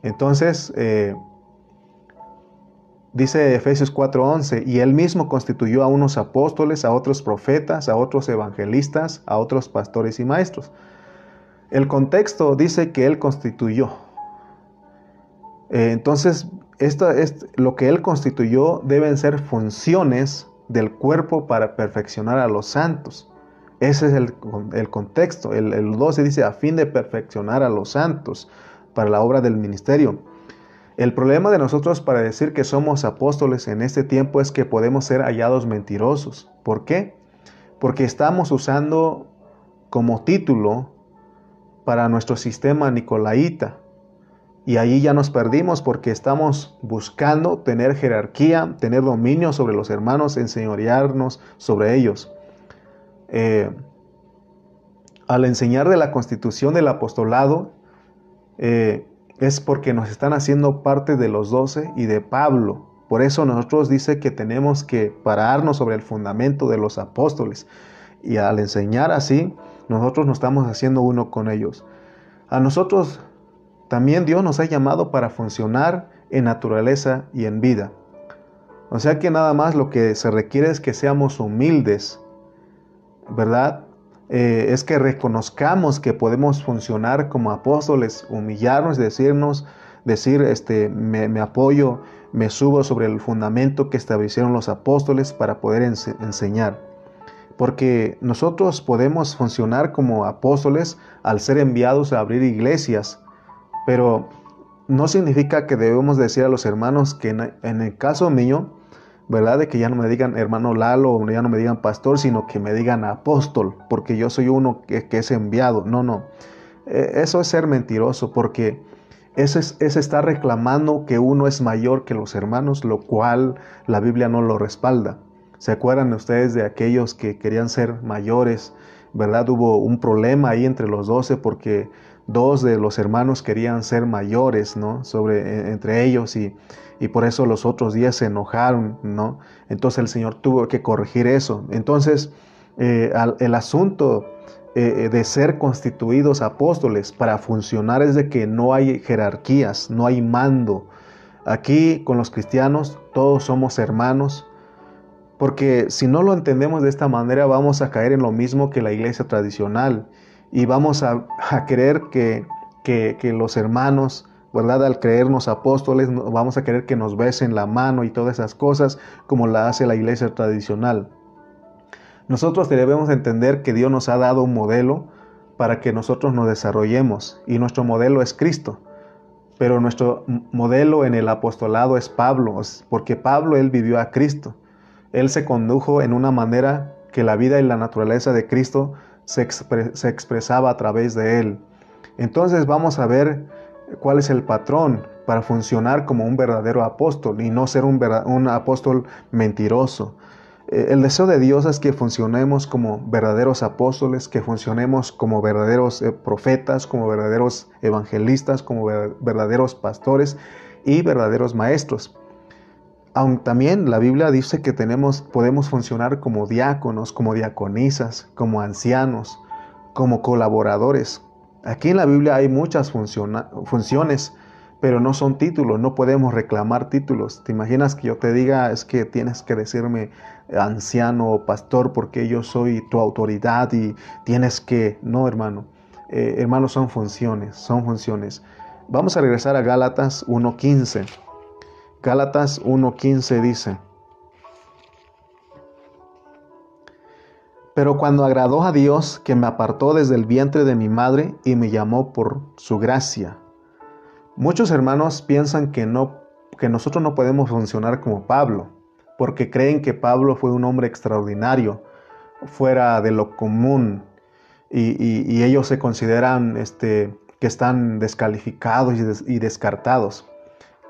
Entonces, eh, dice Efesios 4:11, y él mismo constituyó a unos apóstoles, a otros profetas, a otros evangelistas, a otros pastores y maestros. El contexto dice que él constituyó. Eh, entonces esto es, lo que Él constituyó deben ser funciones del cuerpo para perfeccionar a los santos. Ese es el, contexto. El, el 12 dice a fin de perfeccionar a los santos para la obra del ministerio. El problema de nosotros para decir que somos apóstoles en este tiempo es que podemos ser hallados mentirosos. ¿Por qué? Porque estamos usando como título para nuestro sistema nicolaíta y ahí ya nos perdimos porque estamos buscando tener jerarquía, tener dominio sobre los hermanos, enseñorearnos sobre ellos. Eh, al enseñar de la constitución del apostolado, eh, es porque nos están haciendo parte de los doce y de Pablo. Por eso nosotros dice que tenemos que pararnos sobre el fundamento de los apóstoles. Y al enseñar así, nosotros nos estamos haciendo uno con ellos. A nosotros también Dios nos ha llamado para funcionar en naturaleza y en vida. O sea que nada más lo que se requiere es que seamos humildes, ¿verdad? Eh, es que reconozcamos que podemos funcionar como apóstoles, humillarnos, decirnos, decir, este, me, me apoyo, me subo sobre el fundamento que establecieron los apóstoles para poder enseñar. Porque nosotros podemos funcionar como apóstoles al ser enviados a abrir iglesias, pero no significa que debemos decir a los hermanos que en, el caso mío, ¿verdad? De que ya no me digan hermano Lalo o ya no me digan pastor, sino que me digan apóstol, porque yo soy uno que, es enviado. No, no. E, eso es ser mentiroso, porque eso es, es estar reclamando que uno es mayor que los hermanos, lo cual la Biblia no lo respalda. ¿Se acuerdan ustedes de aquellos que querían ser mayores? ¿Verdad? Hubo un problema ahí entre los doce porque dos de los hermanos querían ser mayores, ¿no? E, entre ellos y, y, por eso los otros días se enojaron, ¿no? Entonces el Señor tuvo que corregir eso. Entonces eh, el asunto eh, eh, de ser constituidos apóstoles para funcionar es de que no hay jerarquías, no hay mando. Aquí con los cristianos todos somos hermanos, porque si no lo entendemos de esta manera vamos a caer en lo mismo que la iglesia tradicional y vamos a, a creer que, que, los hermanos, ¿verdad? Al creernos apóstoles, vamos a querer que nos besen la mano y todas esas cosas como la hace la iglesia tradicional. Nosotros debemos entender que Dios nos ha dado un modelo para que nosotros nos desarrollemos y nuestro modelo es Cristo. Pero nuestro modelo en el apostolado es Pablo, porque Pablo él vivió a Cristo. Él se condujo en una manera que la vida y la naturaleza de Cristo se, expresaba a través de él. Entonces vamos a ver cuál es el patrón para funcionar como un verdadero apóstol y no ser un, un apóstol mentiroso. Eh, el deseo de Dios es que funcionemos como verdaderos apóstoles, que funcionemos como verdaderos eh, profetas, como verdaderos evangelistas, como verdaderos pastores y verdaderos maestros. Aunque también la Biblia dice que tenemos, podemos funcionar como diáconos, como diaconisas, como ancianos, como colaboradores. Aquí en la Biblia hay muchas funciones, pero no son títulos, no podemos reclamar títulos. ¿Te imaginas que yo te diga es que tienes que decirme anciano o pastor porque yo soy tu autoridad y tienes que... No, hermano. Eh, hermanos, son funciones, son funciones. Vamos a regresar a Gálatas 1.15. Gálatas 1.15 dice, Pero cuando agradó a Dios que me apartó desde el vientre de mi madre y me llamó por su gracia. Muchos hermanos piensan que, no, que nosotros no podemos funcionar como Pablo, porque creen que Pablo fue un hombre extraordinario, fuera de lo común, y, ellos se consideran este, que están descalificados y descartados.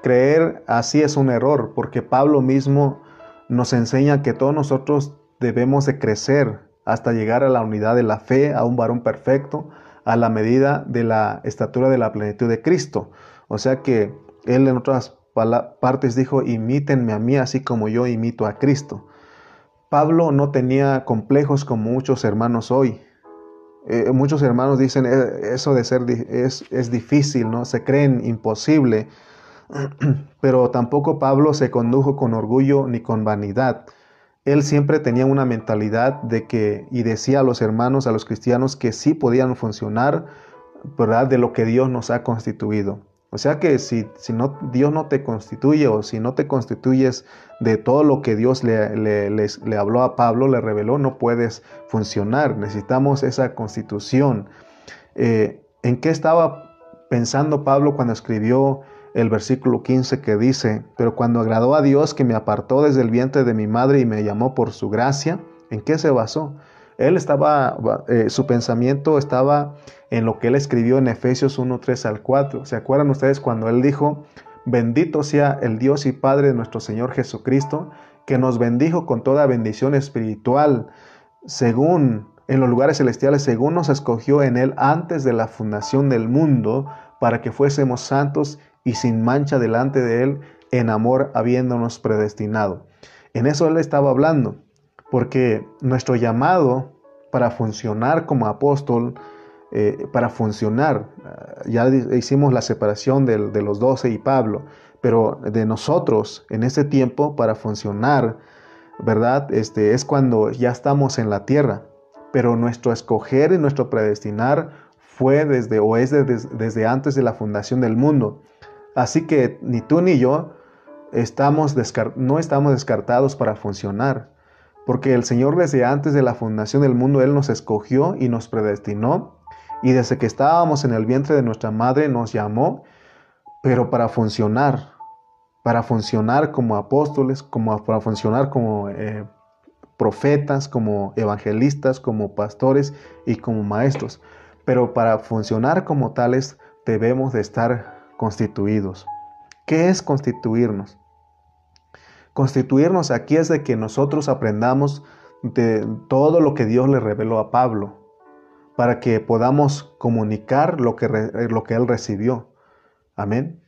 Creer así es un error, porque Pablo mismo nos enseña que todos nosotros debemos de crecer hasta llegar a la unidad de la fe, a un varón perfecto, a la medida de la estatura de la plenitud de Cristo. O sea que él en otras partes dijo, imítenme a mí así como yo imito a Cristo. Pablo no tenía complejos como muchos hermanos hoy. Eh, muchos hermanos dicen, eh, eso de ser es, es difícil, ¿no? Se creen imposible. [CLEARS THROAT] Pero tampoco Pablo se condujo con orgullo ni con vanidad él siempre tenía una mentalidad de que, y decía a los hermanos, a los cristianos, que sí podían funcionar, ¿verdad? De lo que Dios nos ha constituido. O sea que si, si no, Dios no te constituye o si no te constituyes de todo lo que Dios le, le, habló a Pablo, le reveló, no puedes funcionar. Necesitamos esa constitución. Eh, ¿En qué estaba pensando Pablo cuando escribió el versículo 15 que dice, pero cuando agradó a Dios que me apartó desde el vientre de mi madre y me llamó por su gracia, ¿en qué se basó? Él estaba, eh, su pensamiento estaba en lo que él escribió en Efesios 1, 3 al 4. ¿Se acuerdan ustedes cuando él dijo, bendito sea el Dios y Padre de nuestro Señor Jesucristo, que nos bendijo con toda bendición espiritual, según en los lugares celestiales, según nos escogió en él antes de la fundación del mundo, para que fuésemos santos y sin mancha delante de Él en amor habiéndonos predestinado. En eso Él estaba hablando, porque nuestro llamado para funcionar como apóstol, eh, para funcionar, eh, ya hicimos la separación de, los doce y Pablo, pero de nosotros en ese tiempo para funcionar, ¿verdad? Este, es cuando ya estamos en la tierra, pero nuestro escoger y nuestro predestinar fue desde o es desde antes de la fundación del mundo. Así que ni tú ni yo estamos no estamos descartados para funcionar, porque el Señor desde antes de la fundación del mundo, Él nos escogió y nos predestinó, y desde que estábamos en el vientre de nuestra madre nos llamó, pero para funcionar, para funcionar como apóstoles, como, para funcionar como eh, profetas, como evangelistas, como pastores y como maestros. Pero para funcionar como tales debemos de estar constituidos. ¿Qué es constituirnos? Constituirnos aquí es de que nosotros aprendamos de todo lo que Dios le reveló a Pablo, para que podamos comunicar lo que, lo que él recibió. Amén.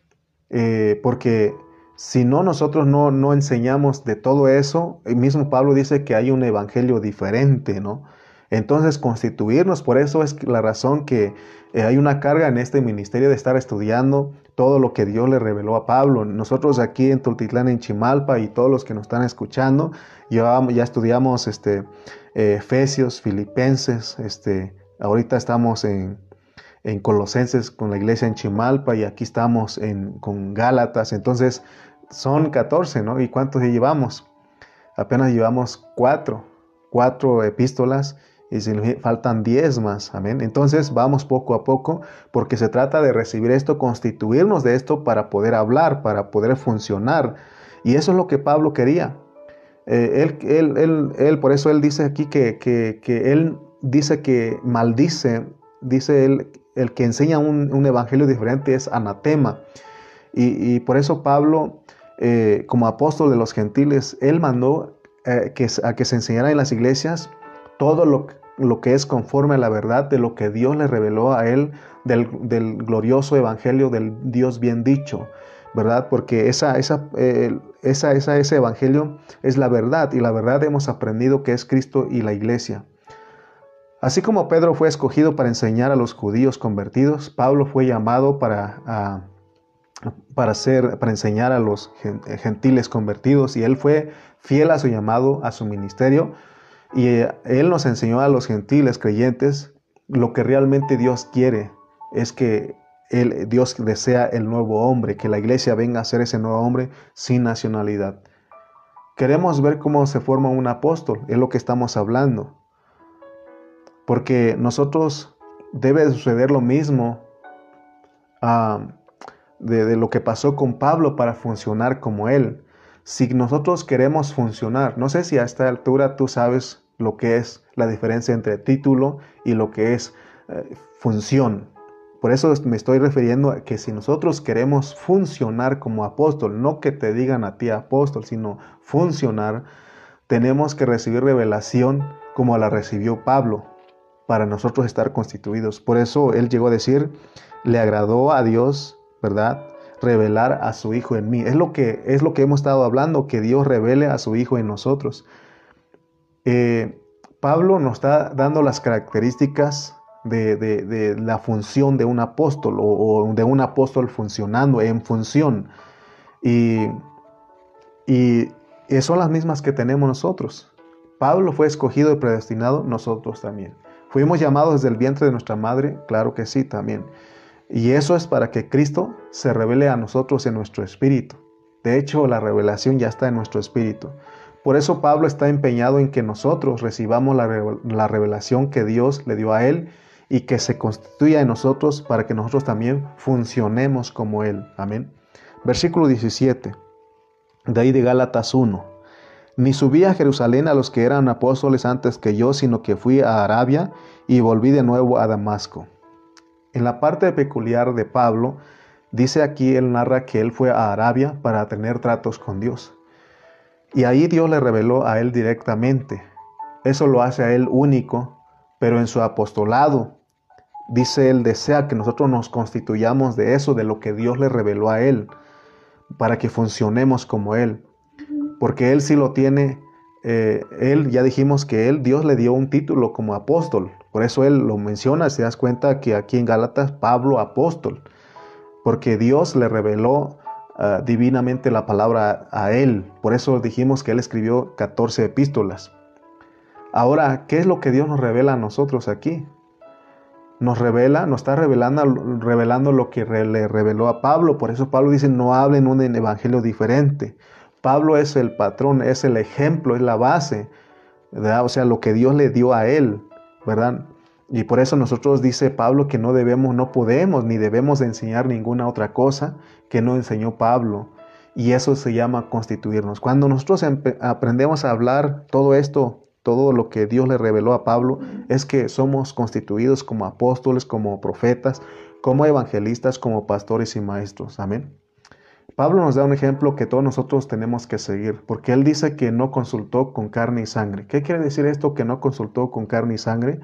Eh, porque si no, nosotros no, no enseñamos de todo eso, el mismo Pablo dice que hay un evangelio diferente, ¿no? Entonces, constituirnos, por eso es la razón que eh, hay una carga en este ministerio de estar estudiando todo lo que Dios le reveló a Pablo. Nosotros aquí en Tultitlán, en Chimalpa y todos los que nos están escuchando, ya, estudiamos este, eh, Efesios, Filipenses, este, ahorita estamos en, en, Colosenses con la iglesia en Chimalpa y aquí estamos en, con Gálatas. Entonces, son 14, ¿no? ¿Y cuántos llevamos? Apenas llevamos cuatro, cuatro epístolas y si faltan 10 más, amén. Entonces vamos poco a poco porque se trata de recibir esto, constituirnos de esto para poder hablar, para poder funcionar. Y eso es lo que Pablo quería. Eh, él, él, él, por eso él dice aquí que, que, él dice que maldice, dice él, el que enseña un, evangelio diferente es anatema. Y, por eso Pablo, eh, como apóstol de los gentiles, él mandó eh, que, a que se enseñara en las iglesias todo lo, lo, que es conforme a la verdad de lo que Dios le reveló a él del, glorioso evangelio del Dios bien dicho, ¿verdad? Porque esa, esa, eh, esa, esa, ese evangelio es la verdad y la verdad hemos aprendido que es Cristo y la iglesia. Así como Pedro fue escogido para enseñar a los judíos convertidos, Pablo fue llamado para, para, ser, para enseñar a los gentiles convertidos y él fue fiel a su llamado, a su ministerio, y eh, Él nos enseñó a los gentiles creyentes lo que realmente Dios quiere, es que él, Dios desea el nuevo hombre, que la iglesia venga a ser ese nuevo hombre sin nacionalidad. Queremos ver cómo se forma un apóstol, es lo que estamos hablando. Porque nosotros debe suceder lo mismo ah, de, de lo que pasó con Pablo para funcionar como él si nosotros queremos funcionar, no sé si a esta altura tú sabes lo que es la diferencia entre título y lo que es eh, función. Por eso me estoy refiriendo a que si nosotros queremos funcionar como apóstol, no que te digan a ti apóstol, sino funcionar, tenemos que recibir revelación como la recibió Pablo para nosotros estar constituidos. Por eso él llegó a decir, le agradó a Dios, ¿verdad? Revelar a su Hijo en mí. Es lo que, es lo que hemos estado hablando, que Dios revele a su Hijo en nosotros. Eh, Pablo nos está dando las características de, la función de un apóstol o, de un apóstol funcionando en función. Y, y son las mismas que tenemos nosotros. Pablo fue escogido y predestinado, nosotros también. Fuimos llamados desde el vientre de nuestra madre, claro que sí, también. Y eso es para que Cristo se revele a nosotros en nuestro espíritu. De hecho, la revelación ya está en nuestro espíritu. Por eso Pablo está empeñado en que nosotros recibamos la, revelación que Dios le dio a él y que se constituya en nosotros para que nosotros también funcionemos como él. Amén. Versículo 17. De ahí de Gálatas 1. Ni subí a Jerusalén a los que eran apóstoles antes que yo, sino que fui a Arabia y volví de nuevo a Damasco. En la parte peculiar de Pablo, dice aquí, él narra que él fue a Arabia para tener tratos con Dios. Y ahí Dios le reveló a él directamente. Eso lo hace a él único, pero en su apostolado, dice él, desea que nosotros nos constituyamos de eso, de lo que Dios le reveló a él, para que funcionemos como él. Porque él sí lo tiene, eh, él ya dijimos que él, Dios le dio un título como apóstol, por eso él lo menciona, se das cuenta que aquí en Gálatas Pablo apóstol, porque Dios le reveló ah, divinamente la palabra a él. Por eso dijimos que él escribió 14 epístolas. Ahora, ¿qué es lo que Dios nos revela a nosotros aquí? Nos revela, nos está revelando, revelando lo que le reveló a Pablo. Por eso Pablo dice, no hablen un evangelio diferente. Pablo es el patrón, es el ejemplo, es la base. O sea, lo que Dios le dio a él. ¿Verdad? Y por eso nosotros dice Pablo que no debemos, no podemos ni debemos enseñar ninguna otra cosa que no enseñó Pablo. Y eso se llama constituirnos. Cuando nosotros aprendemos a hablar todo esto, todo lo que Dios le reveló a Pablo, es que somos constituidos como apóstoles, como profetas, como evangelistas, como pastores y maestros. Amén. Pablo nos da un ejemplo que todos nosotros tenemos que seguir, porque él dice que no consultó con carne y sangre. ¿Qué quiere decir esto que no consultó con carne y sangre?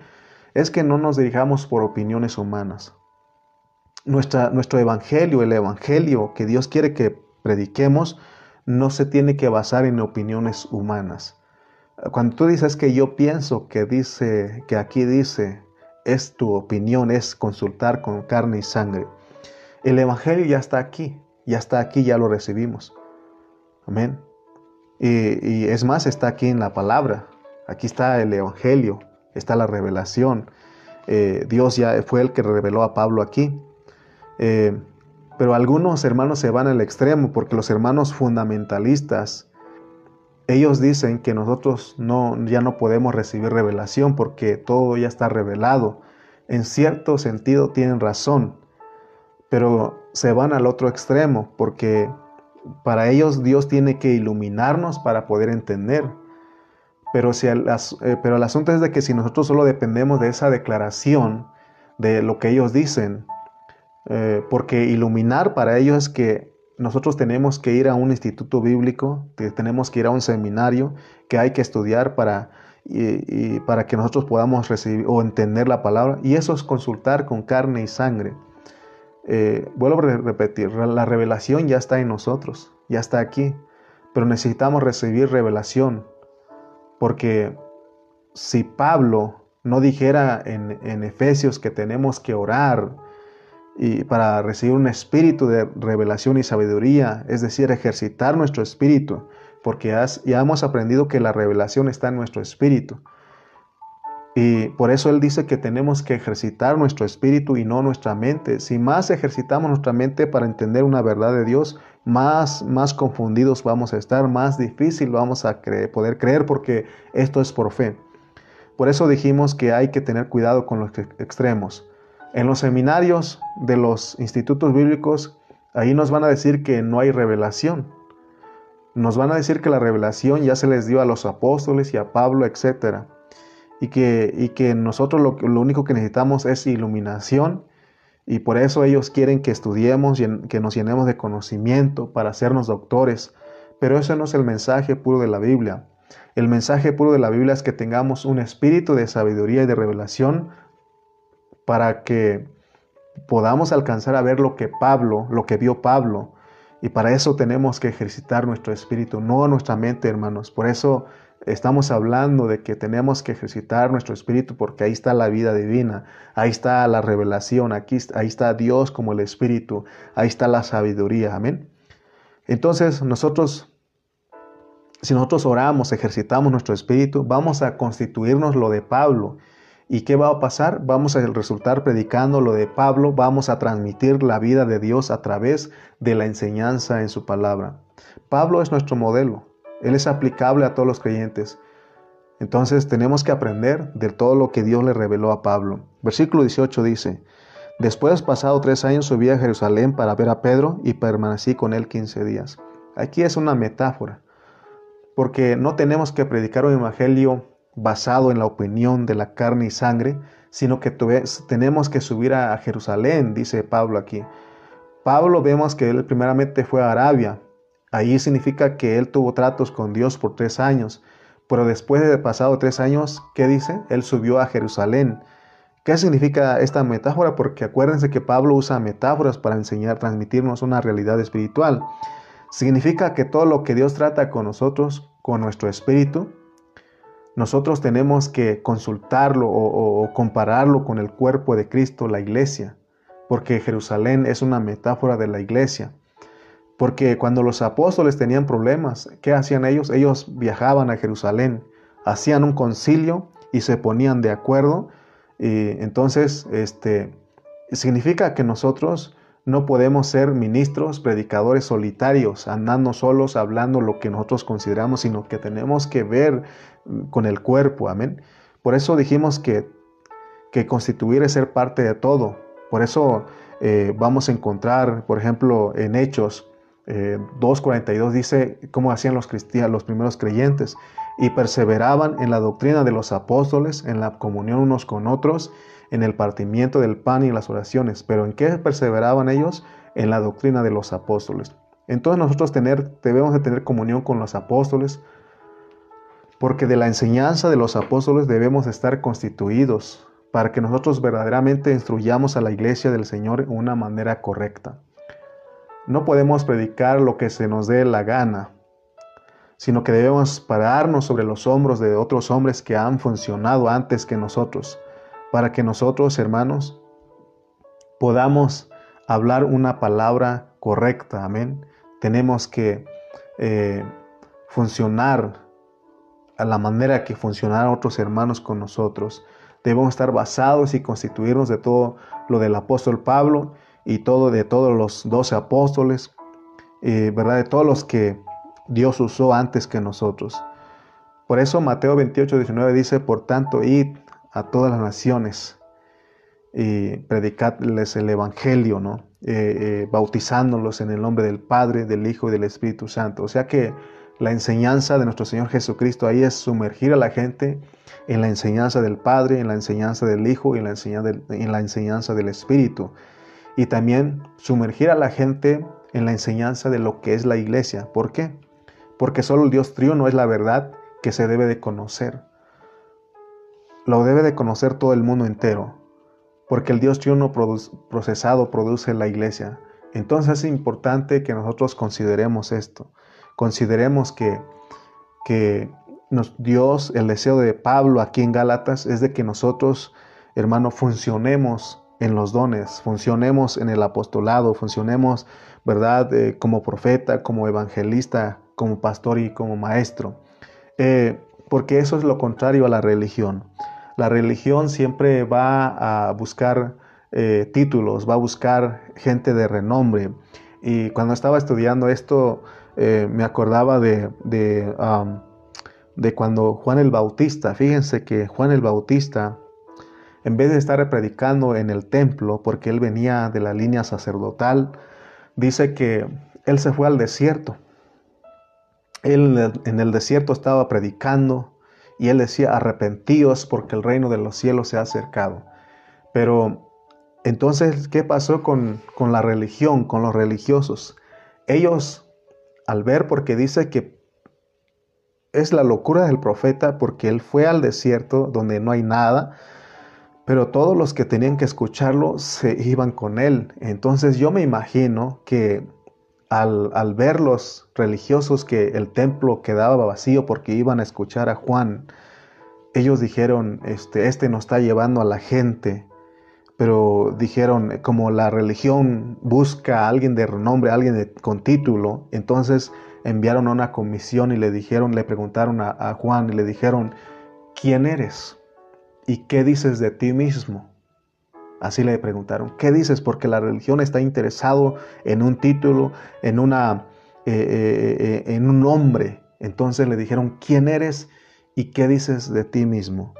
Es que no nos dirijamos por opiniones humanas. Nuestra, nuestro evangelio, el evangelio que Dios quiere que prediquemos, no se tiene que basar en opiniones humanas. Cuando tú dices que yo pienso que dice, que aquí dice, es tu opinión, es consultar con carne y sangre. El evangelio ya está aquí ya está aquí, ya lo recibimos. Amén. Y, es más, está aquí en la palabra. Aquí está el Evangelio, está la revelación. Eh, Dios ya fue el que reveló a Pablo aquí. Eh, pero algunos hermanos se van al extremo porque los hermanos fundamentalistas ellos dicen que nosotros no, ya no podemos recibir revelación porque todo ya está revelado. En cierto sentido tienen razón, pero se van al otro extremo porque para ellos Dios tiene que iluminarnos para poder entender. Pero, si el, eh, pero el asunto es de que si nosotros solo dependemos de esa declaración, de lo que ellos dicen, eh, porque iluminar para ellos es que nosotros tenemos que ir a un instituto bíblico, que tenemos que ir a un seminario, que hay que estudiar para, que nosotros podamos recibir o entender la palabra, y eso es consultar con carne y sangre. Eh, vuelvo a repetir, la revelación ya está en nosotros, ya está aquí, pero necesitamos recibir revelación, porque si Pablo no dijera en, Efesios que tenemos que orar, y para recibir un espíritu de revelación y sabiduría, es decir, ejercitar nuestro espíritu, porque ya hemos aprendido que la revelación está en nuestro espíritu. Y por eso Él dice que tenemos que ejercitar nuestro espíritu y no nuestra mente. Si más ejercitamos nuestra mente para entender una verdad de Dios, más, más confundidos vamos a estar, más difícil vamos a poder creer porque esto es por fe. Por eso dijimos que hay que tener cuidado con los extremos. En los seminarios de los institutos bíblicos, ahí nos van a decir que no hay revelación. Nos van a decir que la revelación ya se les dio a los apóstoles y a Pablo, etc. Y que, nosotros lo, lo único que necesitamos es iluminación y por eso ellos quieren que estudiemos y que nos llenemos de conocimiento para hacernos doctores. Pero ese no es el mensaje puro de la Biblia. El mensaje puro de la Biblia es que tengamos un espíritu de sabiduría y de revelación para que podamos alcanzar a ver lo que Pablo, lo que vio Pablo. Y para eso tenemos que ejercitar nuestro espíritu, no nuestra mente, hermanos. Por eso estamos hablando de que tenemos que ejercitar nuestro espíritu porque ahí está la vida divina, ahí está la revelación, aquí, ahí está Dios como el espíritu, ahí está la sabiduría. Amén. Entonces nosotros, si nosotros oramos, ejercitamos nuestro espíritu, vamos a constituirnos lo de Pablo ¿Y qué va a pasar? Vamos a resultar predicando lo de Pablo, vamos a transmitir la vida de Dios a través de la enseñanza en su palabra. Pablo es nuestro modelo, él es aplicable a todos los creyentes. Entonces tenemos que aprender de todo lo que Dios le reveló a Pablo. Versículo 18 dice, Después pasado tres años subí a Jerusalén para ver a Pedro y permanecí con él quince días. Aquí es una metáfora, porque no tenemos que predicar un evangelio basado en la opinión de la carne y sangre, sino que tenemos que subir a Jerusalén, dice Pablo aquí. Pablo vemos que él primeramente fue a Arabia. Ahí significa que él tuvo tratos con Dios por tres años. Pero después de pasado tres años, ¿qué dice? Él subió a Jerusalén. ¿Qué significa esta metáfora? Porque acuérdense que Pablo usa metáforas para enseñar, transmitirnos una realidad espiritual. Significa que todo lo que Dios trata con nosotros, con nuestro espíritu, nosotros tenemos que consultarlo o, compararlo con el cuerpo de Cristo, la iglesia, porque Jerusalén es una metáfora de la iglesia. Porque cuando los apóstoles tenían problemas, ¿qué hacían ellos? Ellos viajaban a Jerusalén, hacían un concilio y se ponían de acuerdo. Y entonces, este, significa que nosotros no podemos ser ministros, predicadores solitarios, andando solos, hablando lo que nosotros consideramos, sino que tenemos que ver con el cuerpo, amén. Por eso dijimos que, que constituir es ser parte de todo. Por eso eh, vamos a encontrar, por ejemplo, en Hechos 2.42 eh, dice cómo hacían los cristianos, los primeros creyentes, y perseveraban en la doctrina de los apóstoles, en la comunión unos con otros, en el partimiento del pan y las oraciones. Pero ¿en qué perseveraban ellos? En la doctrina de los apóstoles. Entonces nosotros tener, debemos de tener comunión con los apóstoles, porque de la enseñanza de los apóstoles debemos estar constituidos para que nosotros verdaderamente instruyamos a la iglesia del Señor de una manera correcta. No podemos predicar lo que se nos dé la gana, sino que debemos pararnos sobre los hombros de otros hombres que han funcionado antes que nosotros, para que nosotros, hermanos, podamos hablar una palabra correcta. Amén. Tenemos que eh, funcionar a la manera que funcionaron otros hermanos con nosotros. Debemos estar basados y constituirnos de todo lo del apóstol Pablo y todo de todos los doce apóstoles, eh, ¿verdad? De todos los que Dios usó antes que nosotros. Por eso Mateo 28, 19 dice, por tanto, id a todas las naciones y predicadles el Evangelio, ¿no? Eh, eh, bautizándolos en el nombre del Padre, del Hijo y del Espíritu Santo. O sea que la enseñanza de nuestro Señor Jesucristo ahí es sumergir a la gente en la enseñanza del Padre, en la enseñanza del Hijo y en la enseñanza del, en la enseñanza del Espíritu. Y también sumergir a la gente en la enseñanza de lo que es la iglesia. ¿Por qué? Porque solo el Dios triuno es la verdad que se debe de conocer. Lo debe de conocer todo el mundo entero, porque el Dios triuno procesado produce la iglesia. Entonces es importante que nosotros consideremos esto. Consideremos que, que Dios, el deseo de Pablo aquí en Gálatas es de que nosotros, hermano, funcionemos en los dones, funcionemos en el apostolado, funcionemos, ¿verdad?, eh, como profeta, como evangelista, como pastor y como maestro. Eh, porque eso es lo contrario a la religión. La religión siempre va a buscar eh, títulos, va a buscar gente de renombre. Y cuando estaba estudiando esto, me acordaba de, de, de, cuando Juan el Bautista, fíjense que Juan el Bautista, en vez de estar predicando en el templo, porque él venía de la línea sacerdotal, dice que él se fue al desierto él en el desierto estaba predicando y él decía, arrepentíos porque el reino de los cielos se ha acercado. Pero entonces, ¿qué pasó con, con la religión, con los religiosos? Ellos, al ver, porque dice que es la locura del profeta, porque él fue al desierto donde no hay nada, pero todos los que tenían que escucharlo se iban con él. Entonces yo me imagino que al, ver los religiosos que el templo quedaba vacío porque iban a escuchar a Juan, ellos dijeron, este, este nos está llevando a la gente, pero dijeron, como la religión busca a alguien de renombre, a alguien con título, entonces enviaron a una comisión y le dijeron, le preguntaron a Juan y le dijeron, ¿quién eres? ¿Y qué dices de ti mismo? Así le preguntaron, ¿qué dices? Porque la religión está interesado en un título, en, una, eh, eh, eh, en un nombre. Entonces le dijeron, ¿quién eres y qué dices de ti mismo?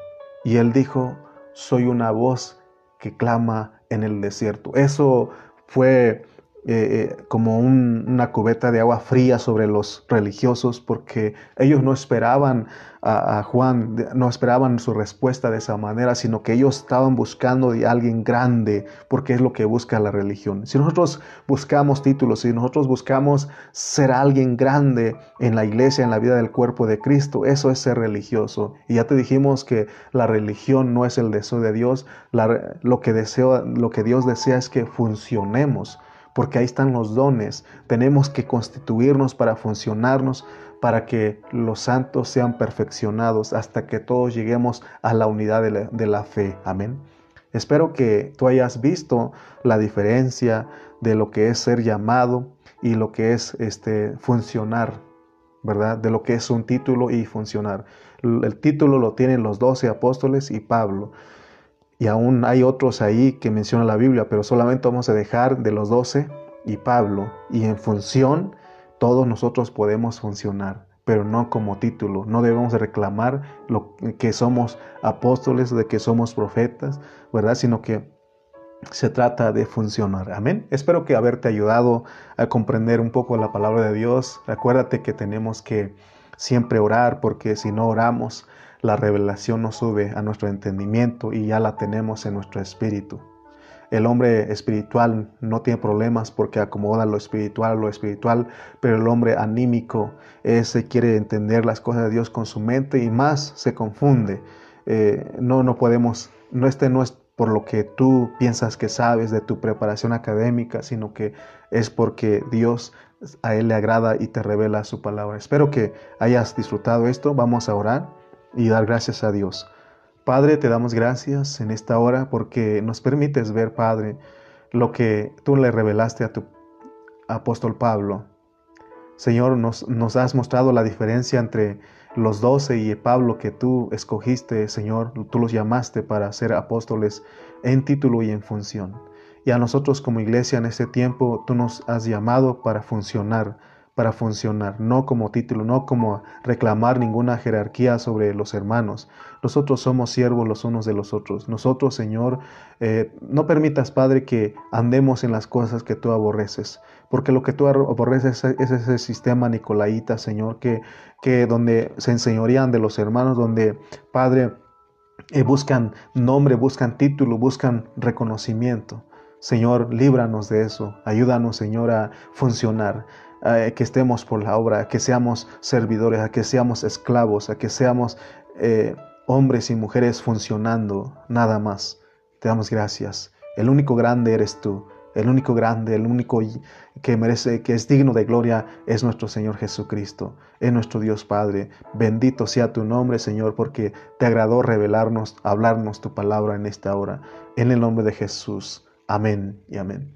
Y él dijo, soy una voz que clama en el desierto. Eso fue eh, eh, como una cubeta de agua fría sobre los religiosos porque ellos no esperaban a, Juan, no esperaban su respuesta de esa manera, sino que ellos estaban buscando de alguien grande porque es lo que busca la religión. Si nosotros buscamos títulos, si nosotros buscamos ser alguien grande en la iglesia, en la vida del cuerpo de Cristo, eso es ser religioso. Y ya te dijimos que la religión no es el deseo de Dios, lo, que lo que Dios desea es que funcionemos porque ahí están los dones. Tenemos que constituirnos para funcionarnos, para que los santos sean perfeccionados hasta que todos lleguemos a la unidad de la, fe. Amén. Espero que tú hayas visto la diferencia de lo que es ser llamado y lo que es este, funcionar, ¿verdad? De lo que es un título y funcionar. El título lo tienen los doce apóstoles y Pablo. Y aún hay otros ahí que menciona la Biblia, pero solamente vamos a dejar de los doce y Pablo, y en función todos nosotros podemos funcionar, pero no como título. No debemos reclamar lo que somos apóstoles, de que somos profetas, ¿verdad? Sino que se trata de funcionar. Amén. Espero que haberte ayudado a comprender un poco la palabra de Dios. Acuérdate que tenemos que siempre orar porque si no oramos, la revelación no sube a nuestro entendimiento y ya la tenemos en nuestro espíritu. El hombre espiritual no tiene problemas porque acomoda lo espiritual a lo espiritual, pero el hombre anímico ese quiere entender las cosas de Dios con su mente y más se confunde. Eh, no, no podemos, no este no es por lo que tú piensas que sabes de tu preparación académica, sino que es porque Dios a Él le agrada y te revela su palabra. Espero que hayas disfrutado esto. Vamos a orar y dar gracias a Dios. Padre, te damos gracias en esta hora porque nos permites ver, Padre, lo que tú le revelaste a tu apóstol Pablo. Señor, nos, nos has mostrado la diferencia entre los doce y Pablo que tú escogiste, Señor, tú los llamaste para ser apóstoles en título y en función. Y a nosotros como iglesia en este tiempo tú nos has llamado para funcionar, para funcionar, no como título, no como reclamar ninguna jerarquía sobre los hermanos. Nosotros somos siervos los unos de los otros. Nosotros, Señor, eh, no permitas, Padre, que andemos en las cosas que tú aborreces, porque lo que tú aborreces es ese sistema nicolaíta, Señor, que, que donde se enseñorían de los hermanos, donde, Padre, eh, buscan nombre, buscan título, buscan reconocimiento. Señor, líbranos de eso. Ayúdanos, Señor, a funcionar, a que estemos por la obra, que seamos servidores, a que seamos esclavos, a que seamos eh, hombres y mujeres funcionando, nada más. Te damos gracias. El único grande eres tú. El único grande, el único que merece, que es digno de gloria, es nuestro Señor Jesucristo, es nuestro Dios Padre. Bendito sea tu nombre, Señor, porque te agradó revelarnos, hablarnos tu palabra en esta hora. En el nombre de Jesús. Amén y amén.